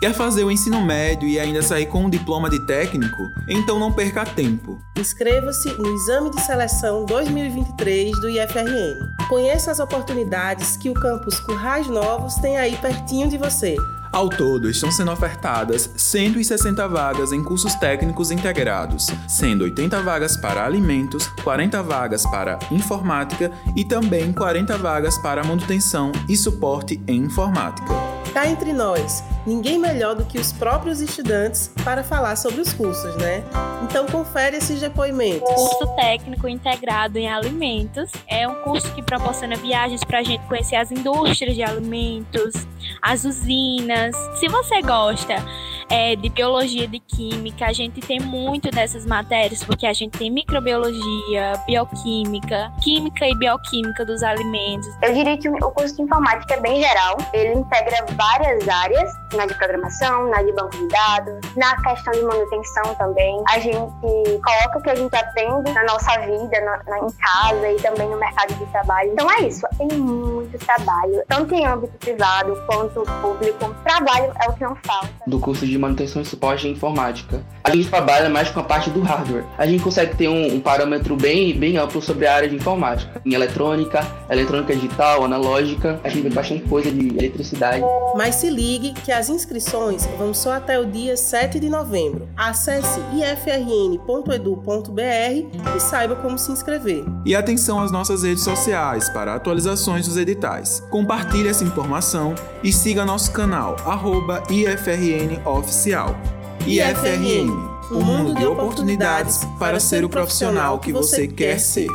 Quer fazer o ensino médio e ainda sair com um diploma de técnico? Então não perca tempo. Inscreva-se no Exame de Seleção 2023 do IFRN. Conheça as oportunidades que o campus Currais Novos tem aí pertinho de você. Ao todo, estão sendo ofertadas 160 vagas em cursos técnicos integrados, sendo 80 vagas para alimentos, 40 vagas para informática e também 40 vagas para manutenção e suporte em informática. Cá entre nós, ninguém melhor do que os próprios estudantes para falar sobre os cursos, né? Então confere esses depoimentos. Curso técnico integrado em alimentos é um curso que proporciona viagens para a gente conhecer as indústrias de alimentos, as usinas. Se você gosta é, de biologia, de química, a gente tem muito dessas matérias, porque a gente tem microbiologia, bioquímica, química e bioquímica dos alimentos. Eu diria que o curso de informática é bem geral, ele integra várias áreas, na de programação, na de banco de dados, na questão de manutenção também. A gente coloca o que a gente aprende na nossa vida, na, na, em casa e também no mercado de trabalho. Então é isso, tem muito trabalho, tanto em âmbito privado quanto público. Trabalho é o que não falta. Do curso de manutenção e suporte em informática. A gente trabalha mais com a parte do hardware. A gente consegue ter um, um parâmetro bem, bem amplo sobre a área de informática. Em eletrônica, eletrônica digital, analógica, a gente vê bastante coisa de eletricidade. Mas se ligue que as inscrições vão só até o dia 7 de novembro. Acesse ifrn.edu.br e saiba como se inscrever. E atenção às nossas redes sociais para atualizações dos editais. Compartilhe essa informação e siga nosso canal, arroba IFRN Oficial. IFRN, um mundo de oportunidades para ser o profissional que você quer ser.